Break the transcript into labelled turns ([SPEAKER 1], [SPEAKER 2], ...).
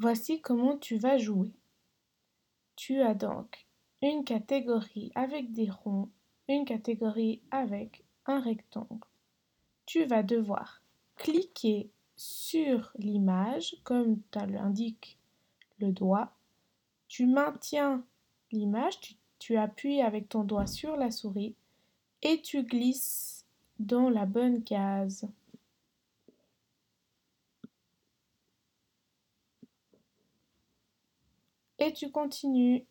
[SPEAKER 1] Voici comment tu vas jouer. Tu as donc une catégorie avec des ronds, une catégorie avec un rectangle. Tu vas devoir cliquer sur l'image comme l'indique le doigt. Tu maintiens l'image, tu, tu appuies avec ton doigt sur la souris et tu glisses dans la bonne case. Et tu continues.